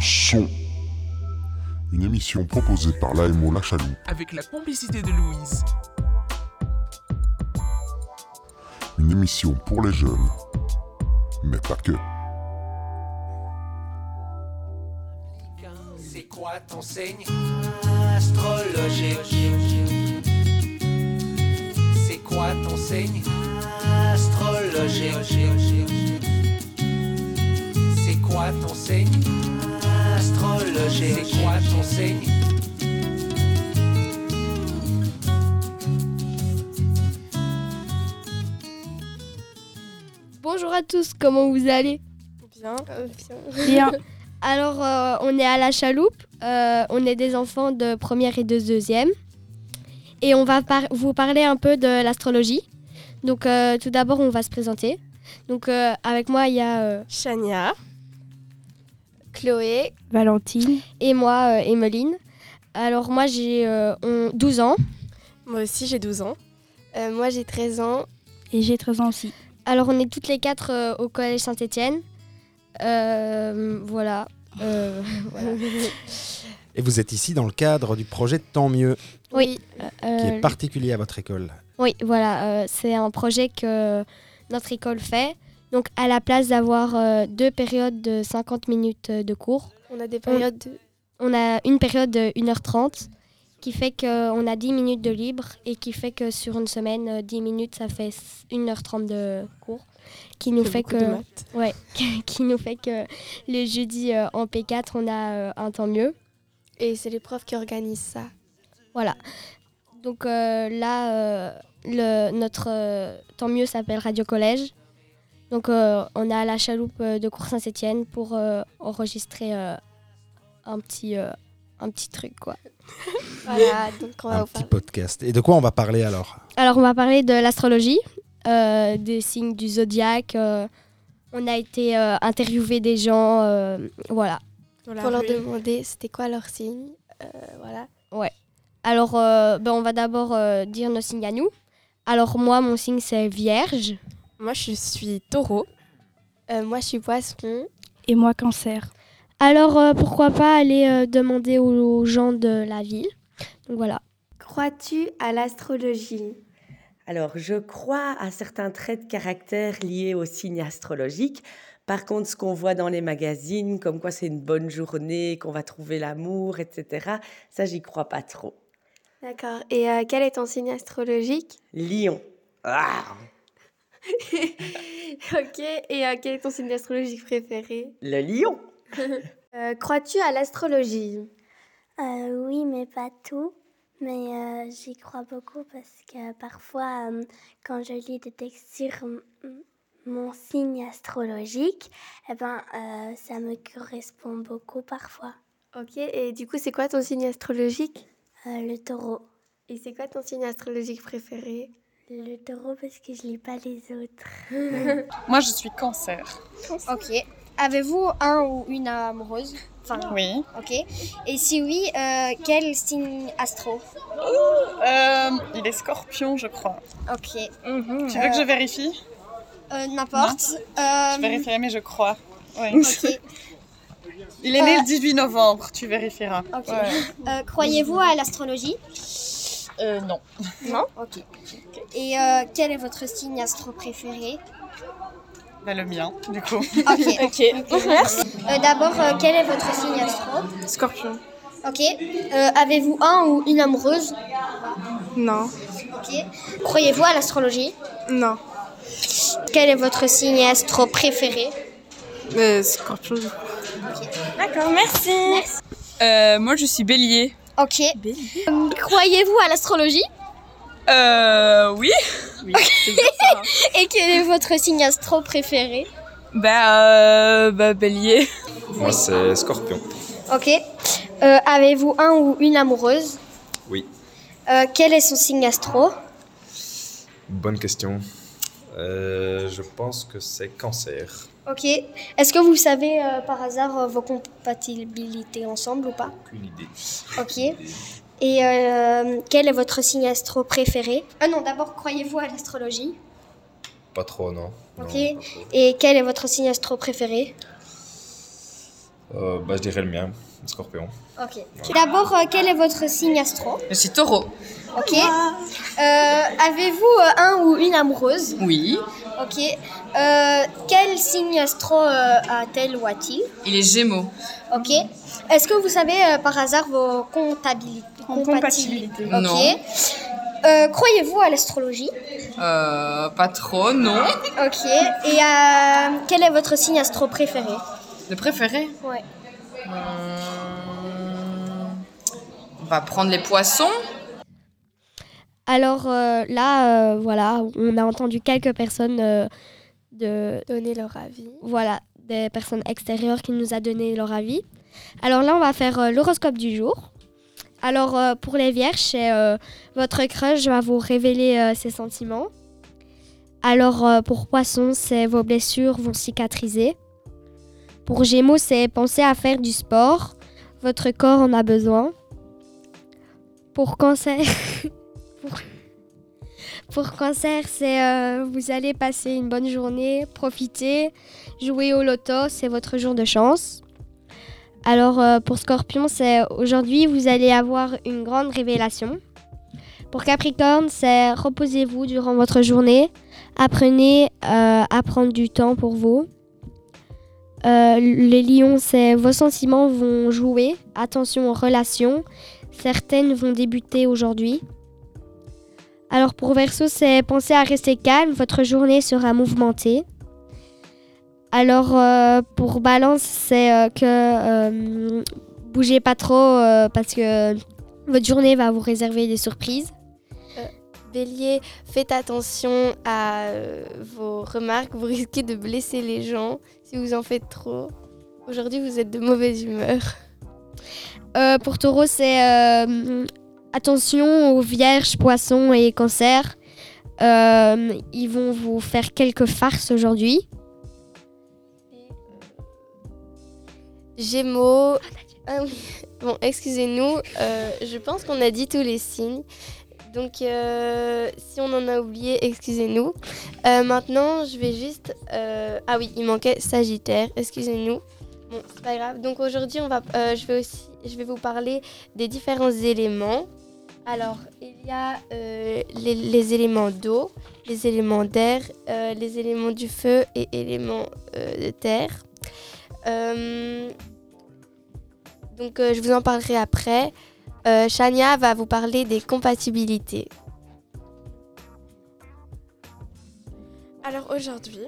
son. Une émission proposée par l'AMO La Chaloupe avec la complicité de Louise. Une émission pour les jeunes, mais pas que. C'est quoi ton signe astrologique C'est quoi ton signe astrologique C'est quoi ton signe astrologique C'est quoi ton signe Bonjour à tous, comment vous allez? Bien. Bien. Alors, euh, on est à la chaloupe. Euh, on est des enfants de première et de deuxième. Et on va par- vous parler un peu de l'astrologie. Donc, euh, tout d'abord, on va se présenter. Donc, euh, avec moi, il y a euh, Chania. Chloé. Valentine. et moi, euh, Emeline. Alors, moi, j'ai euh, on- 12 ans. Moi aussi, j'ai 12 ans. Euh, moi, j'ai 13 ans. Et j'ai 13 ans aussi. Alors, on est toutes les quatre euh, au collège Saint-Étienne. voilà. Euh, voilà. Et vous êtes ici dans le cadre du projet Tant mieux, Oui. qui euh, est particulier à votre école. Oui, voilà, euh, c'est un projet que notre école fait. Donc, à la place d'avoir euh, deux périodes de 50 minutes euh, de cours, On a des périodes de... on a une période de 1h30 qui fait qu'on a 10 minutes de libre et qui fait que sur une semaine, euh, 10 minutes, ça fait 1h30 de cours. Qui nous fait que, ouais, qui nous fait que le jeudi euh, en P4, on a euh, un temps mieux. Et c'est les profs qui organisent ça. Voilà. Donc euh, là, euh, le, notre euh, tant mieux s'appelle Radio Collège. Donc euh, on est à la chaloupe euh, de Cours Saint-Étienne pour euh, enregistrer euh, un, petit, euh, un petit truc. quoi. Voilà, donc on va Un vous petit parler. podcast. Et de quoi on va parler alors? Alors on va parler de l'astrologie, euh, des signes du zodiaque. euh, on a été euh, interviewer des gens. euh, voilà. Pour leur demander c'était quoi leur signe. Euh, voilà. Alors euh, ben, on va d'abord euh, dire nos signes à nous. Alors moi, mon signe c'est Vierge. Moi, je suis taureau. Euh, moi, je suis poisson. Et moi, cancer. Alors euh, pourquoi pas aller euh, demander aux, aux gens de la ville. Donc voilà. Crois-tu à l'astrologie? Alors, je crois à certains traits de caractère liés au signe astrologique. Par contre, ce qu'on voit dans les magazines, comme quoi c'est une bonne journée, qu'on va trouver l'amour, etc., ça, j'y crois pas trop. D'accord. Et euh, quel est ton signe astrologique? Lion. Ah Ok. Et euh, quel est ton signe astrologique préféré? Le lion Euh, Crois-tu à l'astrologie? Euh, oui, mais pas tout. Mais euh, j'y crois beaucoup parce que parfois, euh, quand je lis des textes sur mon signe astrologique, eh ben, euh, ça me correspond beaucoup parfois. Ok. Et du coup, c'est quoi ton signe astrologique? Euh, le taureau. Et c'est quoi ton signe astrologique préféré? Le taureau parce que je lis pas les autres. Moi, je suis cancer. Ok. Avez-vous un ou une amoureuse Enfin, Oui. ok. Et si oui, euh, quel signe astro Euh, il est scorpion, je crois. Ok. Tu veux que je vérifie Euh, N'importe. Je vérifierai, mais je crois. Oui. Ok. Il est né Euh, le 18 novembre, tu vérifieras. Ok. Ouais. Euh, Croyez-vous à l'astrologie Euh, non. Non Ok. Et euh, quel est votre signe astro préféré Bah, le mien, du coup. Ok. ok. Euh, D'abord, euh, quel est votre signe astro Scorpion. Ok. Euh, Avez-vous un ou une amoureuse Non. Ok. Croyez-vous à l'astrologie Non. Quel est votre signe astro préféré Euh, scorpion. D'accord, merci. Euh, moi, je suis bélier. Ok. Euh, Croyez-vous à l'astrologie Euh, oui. Oui, c'est bien ça. Et quel est votre signe astro préféré bah, euh, bah, bélier. Moi, c'est Scorpion. Ok. Euh, Avez-vous un ou une amoureuse Oui. Euh, Quel est son signe astro Bonne question. Euh, je pense que c'est Cancer. Ok. Est-ce que vous savez euh, par hasard euh, vos compatibilités ensemble ou pas? Aucune idée. Ok. Et euh, quel est votre signe astro préféré? Ah non, d'abord, croyez-vous à l'astrologie? Pas trop, non. Ok. trop. Et quel est votre signe astro préféré? Euh, bah, je dirais le mien, le scorpion. Ok. D'abord, euh, quel est votre signe astro? Je suis taureau. Ok. Euh, Avez-vous euh, un ou une amoureuse? Oui. Ok. Euh, quel signe astro euh, a-t-elle ou a-t-il? Il est gémeaux. Ok. Est-ce que vous savez euh, par hasard vos comptabilités compatibilités? Ok. Non. Euh, Croyez-vous à l'astrologie? Euh, pas trop, non. Ok. Et euh, quel est votre signe astro préféré? Le préféré Ouais. Hum, On va prendre les poissons. Alors euh, là, euh, voilà, on a entendu quelques personnes euh, de donner leur avis. Voilà, des personnes extérieures qui nous a donné leur avis. Alors là, on va faire euh, l'horoscope du jour. Alors euh, pour les vierges, c'est euh, votre crush va vous révéler euh, ses sentiments. Alors euh, pour poisson, c'est vos blessures vont cicatriser. Pour gémeaux, c'est penser à faire du sport. Votre corps en a besoin. Pour cancer, pour, cancer, c'est euh, vous allez passer une bonne journée, profiter, jouer au loto, c'est votre jour de chance. Alors euh, pour Scorpion, c'est aujourd'hui vous allez avoir une grande révélation. Pour Capricorne, c'est reposez-vous durant votre journée, apprenez euh, à prendre du temps pour vous. Euh, les lions, c'est vos sentiments vont jouer. Attention aux relations. Certaines vont débuter aujourd'hui. Alors pour Verseau, c'est penser à rester calme. Votre journée sera mouvementée. Alors euh, pour Balance, c'est euh, que bougez pas trop parce que votre journée va vous réserver des surprises. Bélier, faites attention à euh, vos remarques, vous risquez de blesser les gens si vous en faites trop. Aujourd'hui, vous êtes de mauvaise humeur. Euh, pour Taureau, c'est euh, attention aux vierges, poissons et cancers. Euh, ils vont vous faire quelques farces aujourd'hui. Gémeaux. Ah oui. Bon, excusez-nous, je pense qu'on a dit tous les signes. Donc, euh, si on en a oublié, excusez-nous. Euh, maintenant, je vais juste. euh, Ah oui, il manquait Sagittaire, excusez-nous. Bon, c'est pas grave. Donc aujourd'hui, on va, je vais aussi, je vais vous parler des différents éléments. Alors, il y a les, les éléments d'eau, les éléments d'air, les éléments du feu et éléments de terre. Donc, je vous en parlerai après. Euh, Shania va vous parler des compatibilités. Alors aujourd'hui,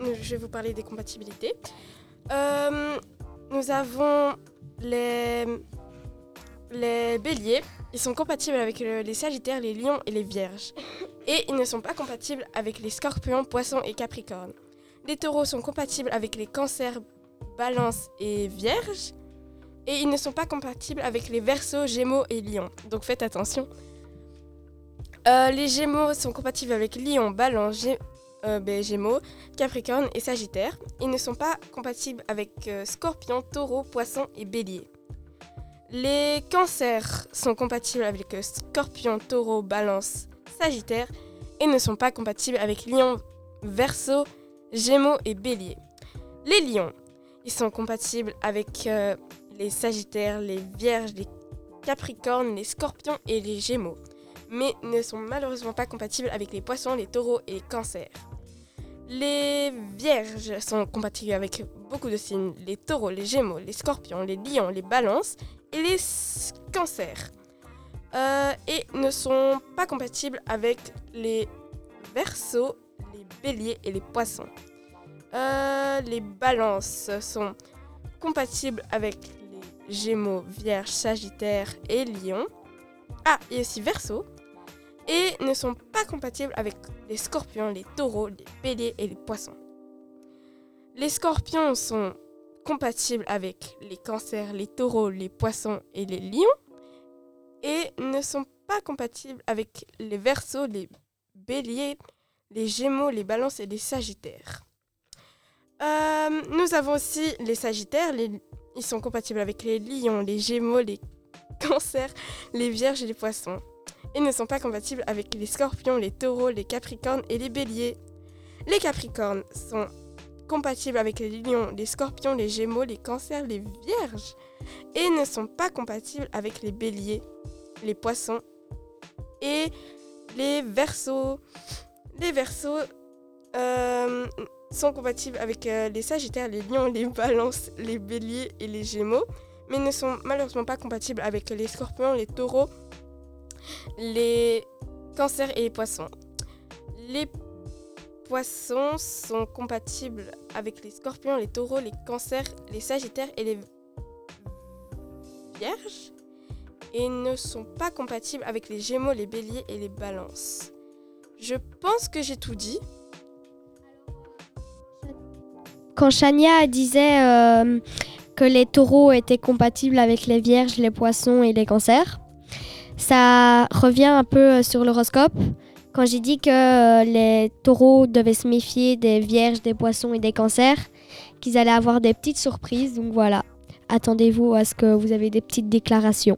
je vais vous parler des compatibilités. Euh, nous avons les, béliers. Ils sont compatibles avec le- les sagittaires, les lions et les vierges. Et ils ne sont pas compatibles avec les scorpions, poissons et capricornes. Les taureaux sont compatibles avec les cancers, balances et vierges. Et ils ne sont pas compatibles avec les versos, gémeaux et lions. Donc faites attention. Euh, les gémeaux sont compatibles avec lion, Gé- euh, ben, gémeaux, capricorne et sagittaire. Ils ne sont pas compatibles avec euh, scorpion, taureau, poisson et bélier. Les cancers sont compatibles avec scorpion, taureau, balance, sagittaire et ne sont pas compatibles avec lion, verseau, gémeaux et bélier. Les lions, ils sont compatibles avec les sagittaires, les vierges, les capricornes, les scorpions et les gémeaux mais ne sont malheureusement pas compatibles avec les poissons, les taureaux et les cancers. Les vierges sont compatibles avec beaucoup de signes, les taureaux, les gémeaux, les scorpions, les lions, les balances et les cancers. Euh, et ne sont pas compatibles avec les verseaux, les béliers et les poissons. Euh, les balances sont compatibles avec gémeaux, vierges, sagittaires et lions. Ah, et aussi verseau. Et ne sont pas compatibles avec les scorpions, les taureaux, les béliers et les poissons. Les scorpions sont compatibles avec les cancers, les taureaux, les poissons et les lions. Et ne sont pas compatibles avec les verseaux, les béliers, les gémeaux, les balances et les sagittaires. Euh, nous avons aussi les sagittaires. les- ils sont compatibles avec les lions, les gémeaux, les cancers, les vierges et les poissons. Et ne sont pas compatibles avec les scorpions, les taureaux, les capricornes et les béliers. Les capricornes sont compatibles avec les lions, les scorpions, les gémeaux, les cancers, les vierges et ne sont pas compatibles avec les béliers, les poissons et les versos. Les versos euh, sont compatibles avec euh, les sagittaires, les lions, les balances, les béliers et les gémeaux, mais ne sont malheureusement pas compatibles avec les scorpions, les taureaux, les cancers et les poissons. Les poissons sont compatibles avec les scorpions, les taureaux, les cancers, les sagittaires et les vierges et ne sont pas compatibles avec les gémeaux, les béliers et les balances. Je pense que j'ai tout dit. Quand Chania disait euh, que les taureaux étaient compatibles avec les vierges, les poissons et les cancers, ça revient un peu sur l'horoscope. Quand j'ai dit que euh, les taureaux devaient se méfier des vierges, des poissons et des cancers, qu'ils allaient avoir des petites surprises. Donc voilà, attendez-vous à ce que vous avez des petites déclarations.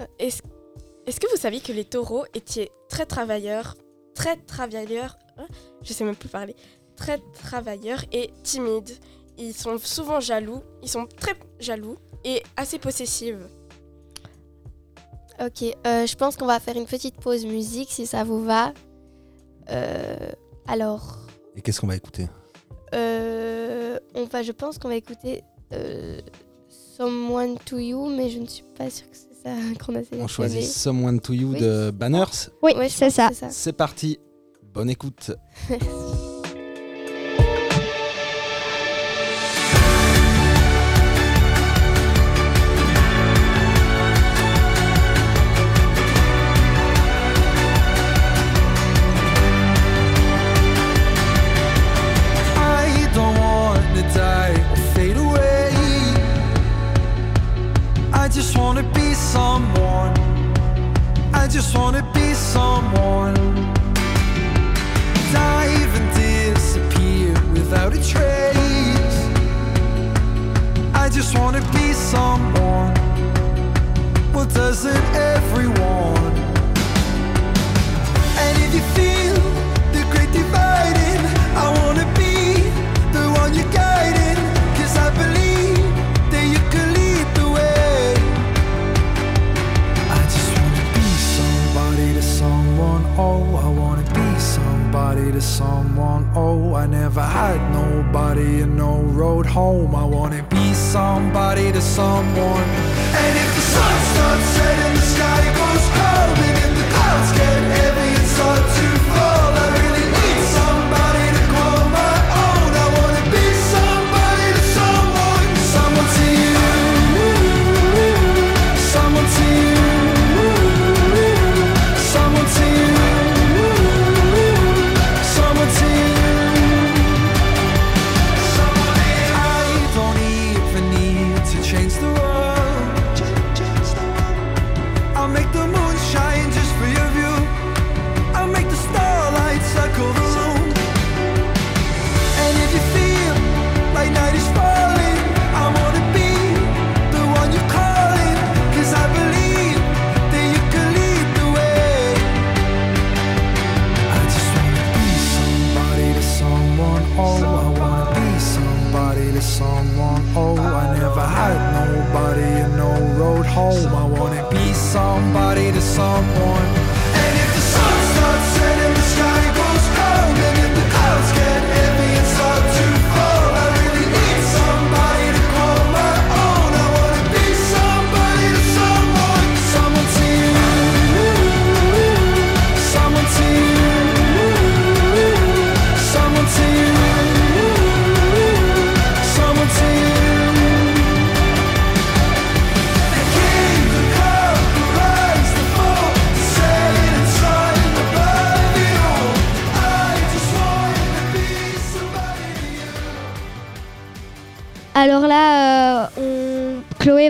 Euh, Est-ce est-ce que vous saviez que les taureaux étaient très travailleurs, très travailleurs, hein, je sais même plus parler, très travailleurs et timides. Ils sont souvent jaloux, ils sont très jaloux et assez possessifs. Ok, euh, je pense qu'on va faire une petite pause musique si ça vous va. Euh, alors, Et qu'est-ce qu'on va écouter? Euh, on va, je pense qu'on va écouter euh, Someone to You, mais je ne suis pas sûre que c'est ça qu'on a sélectionné. On choisit Someone to You Oui. de Banners. Oui, ça. c'est ça. C'est parti. Bonne écoute.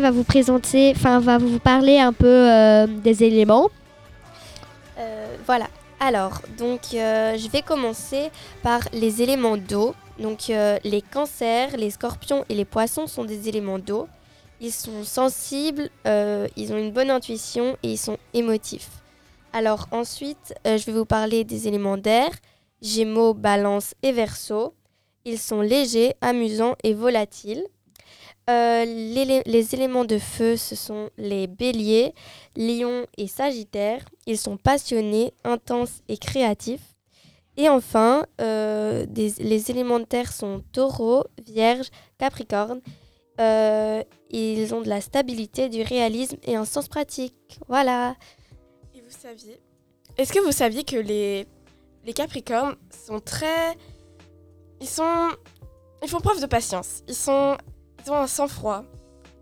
va vous présenter, enfin va vous parler un peu euh, des éléments. Euh, voilà. Alors, donc, euh, je vais commencer par les éléments d'eau. Donc, les cancers, les scorpions et les poissons sont des éléments d'eau. Ils sont sensibles, ils ont une bonne intuition et ils sont émotifs. Alors, ensuite, je vais vous parler des éléments d'air Gémeaux, Balance et Verseau. Ils sont légers, amusants et volatiles. Euh, les éléments de feu, ce sont les béliers, lions et sagittaires. Ils sont passionnés, intenses et créatifs. Et enfin, euh, les éléments de terre sont taureau, vierge, capricorne. Euh, ils ont de la stabilité, du réalisme et un sens pratique. Voilà. Et vous saviez Est-ce que vous saviez que les, les Capricornes sont très. Ils sont. Ils font preuve de patience. Ils sont. Ils ont un sang-froid.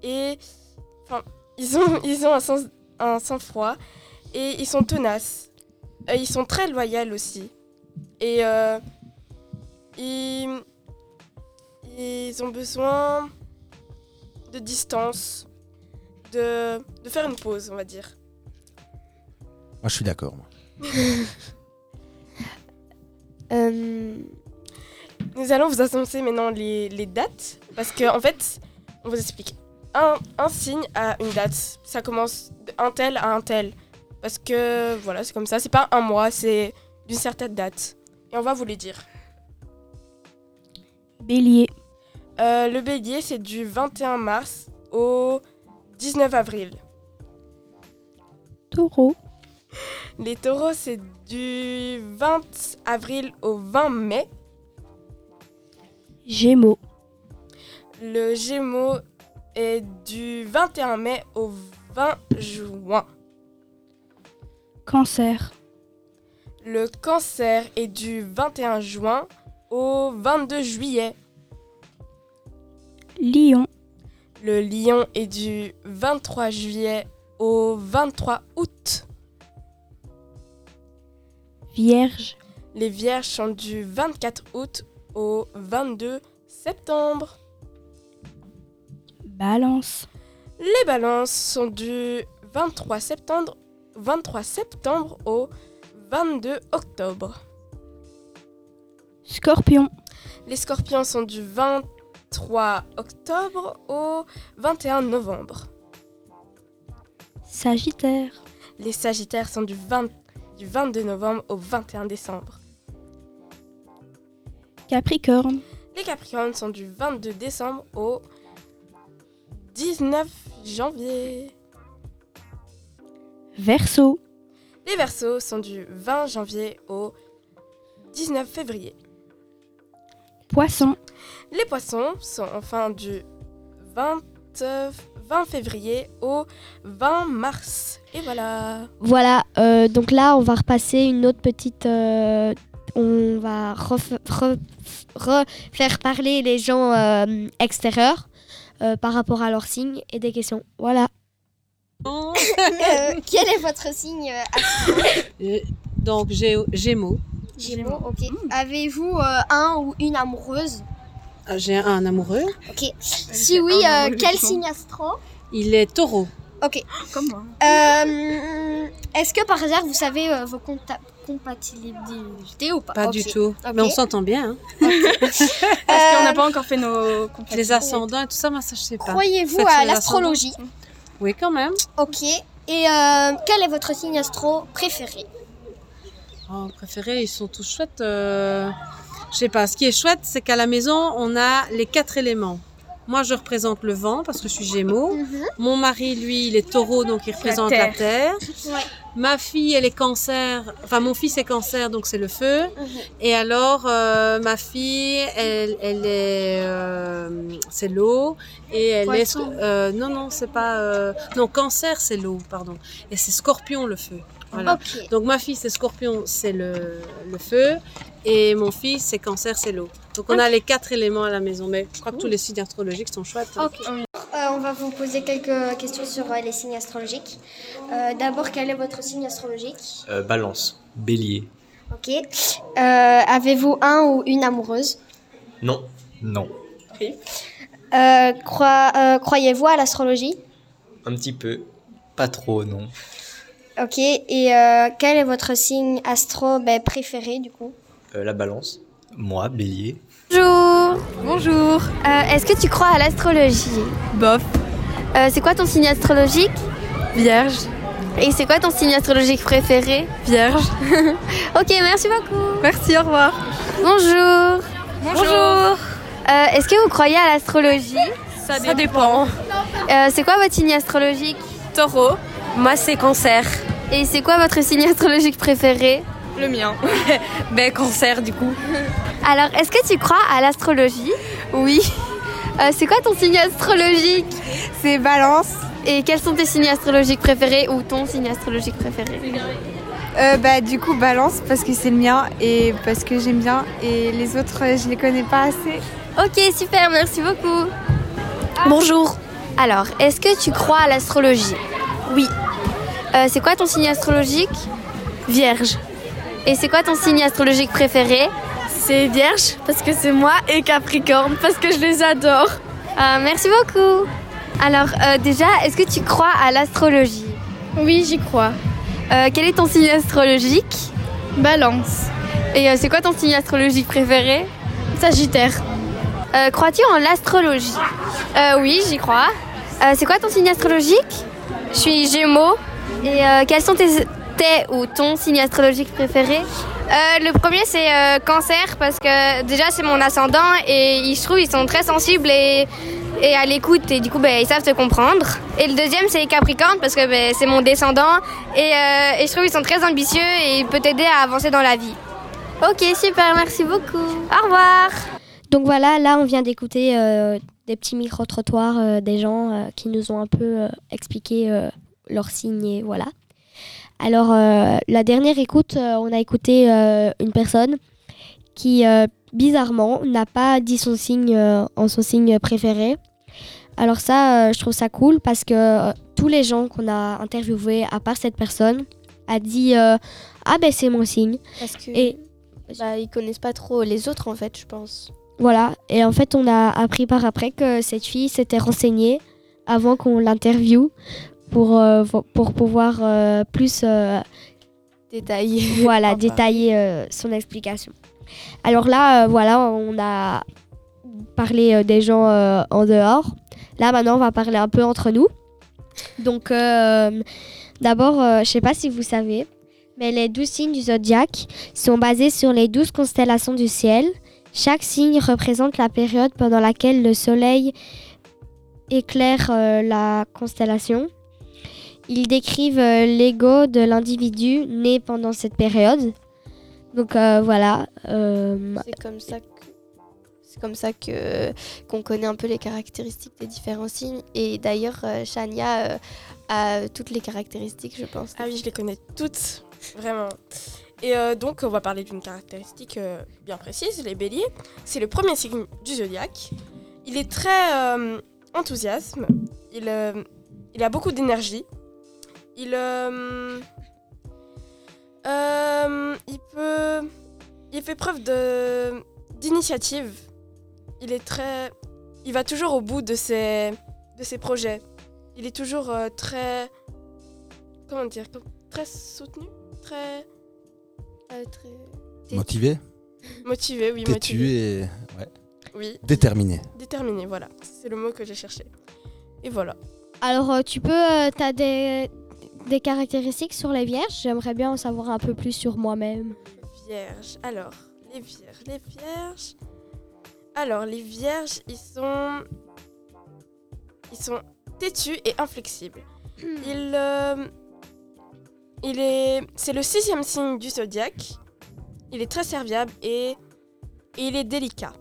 Et. Enfin, ils ont, ils ont un, sens, un sang-froid. Et ils sont tenaces. Euh, ils sont très loyaux aussi. Et. euh, ils. Ils ont besoin de distance. De, de faire une pause, on va dire. Moi, je suis d'accord. moi. Euh, Nous allons vous annoncer maintenant les, les dates. Parce que, en fait, on vous explique. Un, un signe a une date. Ça commence d'un tel à un tel. Parce que, voilà, c'est comme ça. C'est pas un mois, c'est d'une certaine date. Et on va vous les dire. Bélier, Euh, le bélier, c'est du 21 mars au 19 avril. taureau, Les taureaux, c'est du 20 avril au 20 mai. Gémeaux, Le gémeaux est du 21 mai au 20 juin. Cancer, Le cancer est du 21 juin au 22 juillet. Lion, Le lion est du 23 juillet au 23 août. Vierge, Les vierges sont du 24 août au 22 septembre. Balance, Les balances sont du 23 septembre, 23 septembre au 22 octobre. Scorpion, Les scorpions sont du 23 octobre au 21 novembre. Sagittaire, Les sagittaires sont du, 20 du 22 novembre au 21 décembre. Capricorne, Les capricornes sont du 22 décembre au 19 janvier. Verseau, Les versos sont du 20 janvier au 19 février. Poisson, Les poissons sont enfin du 20, euh, 20 février au 20 mars. Et voilà. Voilà, euh, donc là, on va repasser une autre petite. euh, on va ref- re- refaire parler les gens euh, extérieurs euh, par rapport à leurs signes et des questions. Voilà. Euh, quel est votre signe euh, astro Donc, j'ai Gémeaux. Gémeaux, ok. Avez-vous euh, un ou une amoureuse? Euh, J'ai un amoureux. Ok. Si oui, euh, quel signe astro? Il est taureau. Ok. Comme moi. Euh, Est-ce que par hasard vous savez euh, vos compta- compatibilités ou pas Pas du tout. Mais on s'entend bien. hein. Parce qu'on n'a pas encore fait nos Les ascendants et tout ça, moi, ça, je sais pas. Croyez-vous à l'astrologie Oui, quand même. Ok. Et euh, quel est votre signe astro préféré? Oh, préférés, ils sont tous chouettes. euh, Je sais pas. Ce qui est chouette, c'est qu'à la maison, on a les quatre éléments. Moi, je représente le vent parce que je suis Gémeaux. Mon mari, lui, il est Taureau, donc il représente la terre. Ouais. Ma fille, elle est Cancer. Enfin, mon fils est Cancer, donc c'est le feu. Et alors, euh, ma fille, elle, elle est, euh, c'est l'eau. Et elle Poisson. est, euh, non, non, c'est pas, euh, non, Cancer, c'est l'eau, pardon. Et c'est Scorpion, le feu. Voilà. Donc ma fille, c'est Scorpion, c'est le, le feu. Et mon fils, c'est Cancer, c'est l'eau. Donc on a les quatre éléments à la maison. Mais je crois que tous les signes astrologiques sont chouettes. hein. Euh, on va vous poser quelques questions sur euh, les signes astrologiques. Euh, D'abord, quel est votre signe astrologique? Euh, balance, bélier. Ok. Euh, Avez-vous un ou une amoureuse? Non. Non. Euh, euh, Croyez-vous à l'astrologie? Un petit peu. Pas trop, non. Ok. Et euh, quel est votre signe astro ben, préféré du coup? Euh, la balance. Moi, bélier. Bonjour. Bonjour. Est-ce que tu crois à l'astrologie? Bof. c'est quoi ton signe astrologique? Vierge. Et c'est quoi ton signe astrologique préféré? Vierge. ok, merci beaucoup. Merci, au revoir. Bonjour. Bonjour. Euh, Est-ce que vous croyez à l'astrologie? Ça, dépend. Euh, c'est quoi votre signe astrologique? Taureau. Moi, c'est cancer. Et c'est quoi votre signe astrologique préféré Le mien. ben, cancer, du coup. Alors, est-ce que tu crois à l'astrologie Oui. Euh, c'est quoi ton signe astrologique C'est balance. Et quels sont tes signes astrologiques préférés ou ton signe astrologique préféré Euh, bah, du coup, balance parce que c'est le mien et parce que j'aime bien. Et les autres, euh, je les connais pas assez. Ok, super, merci beaucoup. Bonjour. Alors, est-ce que tu crois à l'astrologie Oui. Euh, c'est quoi ton signe astrologique? Vierge. Et c'est quoi ton signe astrologique préféré? C'est Vierge parce que c'est moi et Capricorne parce que je les adore. Ah, merci beaucoup. Alors, euh, déjà, est-ce que tu crois à l'astrologie? Oui, j'y crois. Euh, quel est ton signe astrologique? Balance. Et c'est quoi ton signe astrologique préféré? Sagittaire. Crois-tu en l'astrologie? Oui, j'y crois. C'est quoi ton signe astrologique? Je suis Gémeaux. Et euh, quels sont tes, tes ou ton signe astrologique préféré? Euh, le premier c'est euh, cancer parce que déjà c'est mon ascendant et ils- je trouve ils sont très sensibles et, et à l'écoute et du coup ben, ils savent te comprendre. Et le deuxième c'est Capricorne parce que ben, c'est mon descendant et, euh, et je trouve ils sont très ambitieux et ils peuvent t'aider à avancer dans la vie. Ok, super, merci beaucoup. Au revoir. Donc voilà, là on vient d'écouter euh, des petits micro-trottoirs euh, des gens euh, qui nous ont un peu euh, expliqué leurs signes et voilà. Alors euh, la dernière écoute, euh, on a écouté euh, une personne qui bizarrement n'a pas dit son signe en son signe préféré. Alors ça, je trouve ça cool parce que tous les gens qu'on a interviewés, à part cette personne, a dit euh, ah ben c'est mon signe. Parce que Et bah, ils connaissent pas trop les autres en fait, je pense. Voilà, et en fait, on a appris par après que cette fille s'était renseignée avant qu'on l'interviewe pour, euh, pour pouvoir euh, plus euh, Détaillé. voilà, détailler son explication. Alors là, voilà, on a parlé des gens en dehors. Là, maintenant, on va parler un peu entre nous. Donc, d'abord, je sais pas si vous savez, mais les douze signes du zodiaque sont basés sur les douze constellations du ciel. Chaque signe représente la période pendant laquelle le soleil éclaire euh, la constellation. Ils décrivent euh, l'ego de l'individu né pendant cette période. Donc euh, voilà. euh, C'est comme ça que c'est comme ça que qu'on connaît un peu les caractéristiques des différents signes. Et d'ailleurs, Shania euh, a toutes les caractéristiques, je pense. Ah oui, je les connais toutes, vraiment. Et euh, donc, on va parler d'une caractéristique euh, bien précise, les béliers. C'est le premier signe du zodiaque. Il est très euh, enthousiasme, il, euh, il a beaucoup d'énergie, il, euh, euh, il peut... Il fait preuve de d'initiative. Il est très... Il va toujours au bout de ses, de ses projets. Il est toujours euh, très... Comment dire Très soutenu Très... Euh, très... Motivé, Motivé, oui, têtu motivé. et ouais, Oui. déterminé. Déterminé, voilà. C'est le mot que j'ai cherché. Et voilà. Alors, tu peux, euh, t'as des, des caractéristiques sur les vierges J'aimerais bien en savoir un peu plus sur moi-même. Vierges. Alors, les vierges. Les vierges. Alors, les vierges, ils sont. Ils sont têtus et inflexibles. Il. euh, Il est. C'est le sixième signe du zodiaque. Il est très serviable et. Et il est délicat.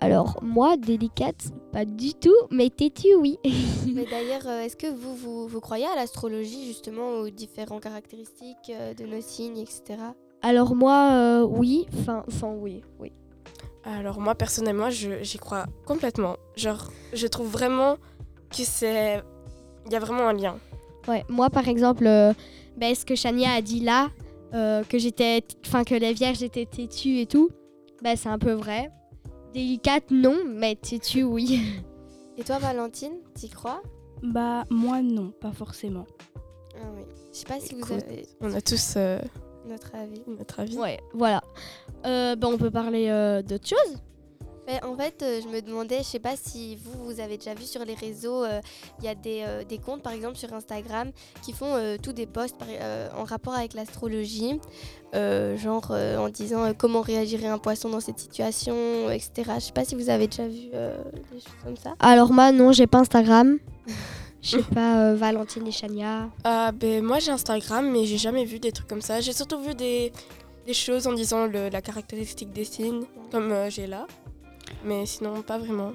Alors, moi, délicate, pas du tout, mais têtu, oui. Mais d'ailleurs, euh, est-ce que vous, vous, vous croyez à l'astrologie, justement, aux différentes caractéristiques euh, de nos signes, etc. Alors, moi, euh, oui. Enfin, enfin, oui, oui. Alors moi personnellement, je- j'y crois complètement. Genre, je trouve vraiment que c'est... Il y a vraiment un lien. Ouais, moi, par exemple, euh, ben, ce que Shania a dit là, euh, que j'étais, enfin, que les vierges étaient têtues et tout, ben, c'est un peu vrai. Délicate, non, mais têtue, oui. Et toi, Valentine, t'y crois? Bah, moi, non, pas forcément. Ah oui. Je sais pas si vous avez On a tous euh, notre avis. notre avis. Ouais, voilà. Euh, ben, on peut parler euh, d'autre chose Ben, en fait, euh, je me demandais, je sais pas si vous, vous avez déjà vu sur les réseaux, euh, il y a des, euh, des comptes, par exemple sur Instagram, qui font euh, tous des posts par- euh, en rapport avec l'astrologie, euh, genre euh, en disant euh, comment réagirait un poisson dans cette situation, etc. Je sais pas si vous avez déjà vu euh, des choses comme ça. Alors moi, non, j'ai pas Instagram. Je sais pas, euh, Valentine et Chania. Ah, ben, moi j'ai Instagram, mais j'ai jamais vu des trucs comme ça. J'ai surtout vu des, des choses en disant le- la caractéristique des signes, comme euh, j'ai là. Mais sinon, pas vraiment.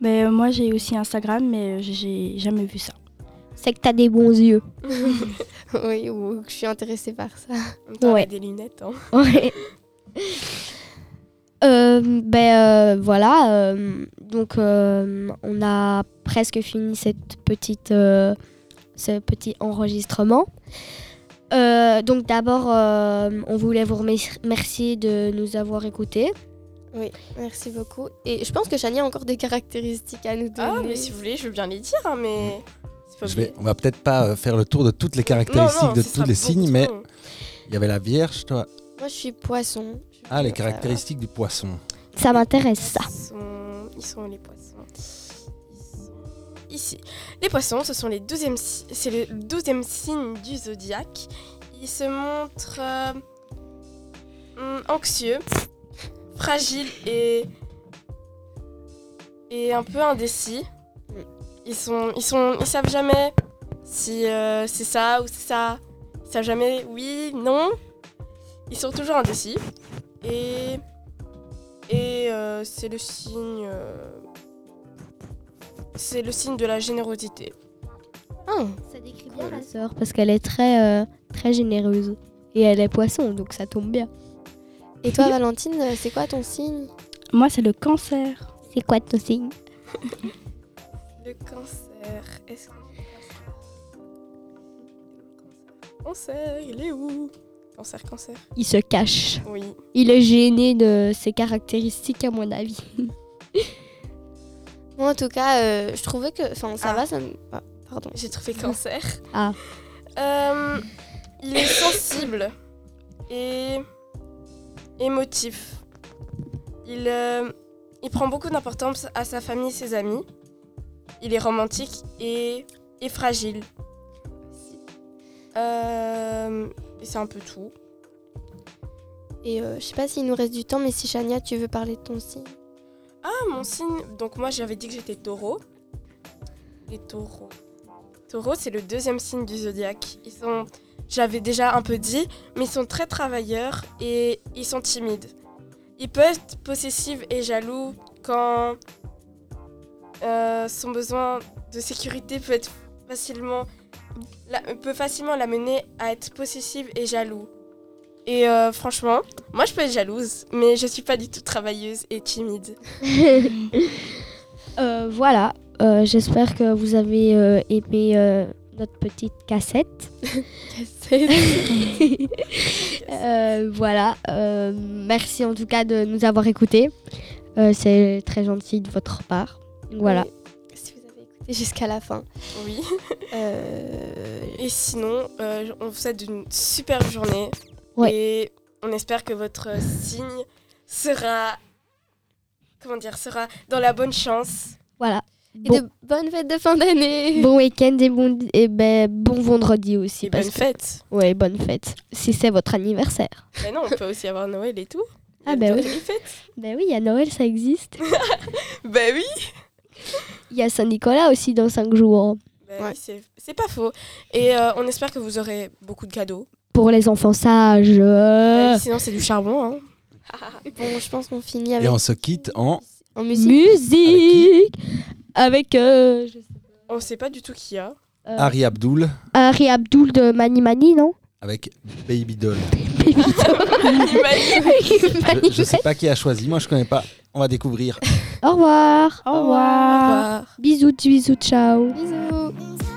Mais euh, moi j'ai aussi Instagram, mais euh, j'ai- jamais vu ça. C'est que t'as des bons yeux. oui, ou que je suis intéressée par ça. T'as Ouais. des lunettes, hein. Ouais. Euh, ben euh, voilà, euh, donc euh, on a presque fini cette petite, euh, ce petit enregistrement. Euh, donc d'abord, euh, on voulait vous remer- remercier de nous avoir écoutés. Oui, merci beaucoup. Et je pense que Chania a encore des caractéristiques à nous donner. Ah, mais si vous voulez, je veux bien les dire, hein, mais. c'est pas Je vais, on va peut-être pas euh, faire le tour de toutes les caractéristiques Non, non, de tous les signes, mais il y avait la Vierge, toi. Moi, je suis poisson. Ah, les caractéristiques du poisson. Ça m'intéresse ça. Ils sont, ils sont les poissons Ils sont ici. Les poissons, ce sont les 12e si- c'est le 12e signe du zodiaque. Ils se montrent euh, hum, anxieux, fragiles et et un peu indécis. Ils sont ils sont ils savent jamais si euh, c'est ça ou c'est ça. Ils savent jamais oui, non. Ils sont toujours indécis. Et et euh, c'est le signe. euh, c'est le signe de la générosité. Oh, ça décrit bien la sœur parce qu'elle est très, euh, très généreuse. Et elle est poisson, donc ça tombe bien. Et toi, Valentine, euh, c'est quoi ton signe? Moi c'est le cancer. C'est quoi ton signe? Le cancer. Est-ce que. Cancer, il est où? Cancer, cancer. Il se cache. Oui. Il est gêné de ses caractéristiques, à mon avis. Moi, en tout cas, euh, je trouvais que. Enfin, ça Ah. va, ça me. ah, pardon. J'ai trouvé cancer. Ah. Euh, il est sensible et émotif. Il, euh, il prend beaucoup d'importance à sa famille et ses amis. Il est romantique et, et fragile. Euh, et c'est un peu tout. Et euh, je sais pas s'il nous reste du temps, mais si Chania, tu veux parler de ton signe. Ah, mon signe. Donc, moi, j'avais dit que j'étais taureau. Les taureaux. Taureau, c'est le deuxième signe du zodiaque. Ils sont. J'avais déjà un peu dit, mais ils sont très travailleurs et ils sont timides. Ils peuvent être possessifs et jaloux quand euh, son besoin de sécurité peut être facilement peut facilement l'amener à être possessif et jaloux. Et euh, franchement, moi je peux être jalouse, mais je suis pas du tout travailleuse et timide. Euh, voilà, j'espère que vous avez aimé notre petite cassette. Euh, voilà, euh, merci en tout cas de nous avoir écoutés. Euh, C'est très gentil de votre part. Voilà. Oui, si vous avez écouté jusqu'à la fin. Oui. Euh, Et sinon, euh, on vous souhaite une super journée. Ouais. Et on espère que votre signe sera. Comment dire Sera dans la bonne chance. Voilà. Et Bon, de bonnes fêtes de fin d'année. bon week-end et bon, et ben, bon vendredi aussi. Et parce bonne que- fête. Ouais, bonne fête. Si c'est votre anniversaire. Mais non, on peut aussi avoir Noël et tout. Ah ben oui. Ben oui, il y a Noël, ça existe. Ben oui. Il y a Saint-Nicolas aussi dans 5 jours. Ben oui, c'est- c'est pas faux. Et euh, on espère que vous aurez beaucoup de cadeaux. Pour les enfants sages. euh, Ben, sinon, c'est du charbon. Hein. Bon, je pense qu'on finit Et avec on se quitte en. en musique. Musique Avec euh, je sais On sait pas du tout qui y a. Euh, Harry Abdul Harry Abdul de Mani Mani, non? Avec Baby Doll. Baby Je, je sais pas qui a choisi, moi je connais pas. On va découvrir. Au revoir. Au revoir. Au revoir. Bisous, bisous, ciao. Bisous.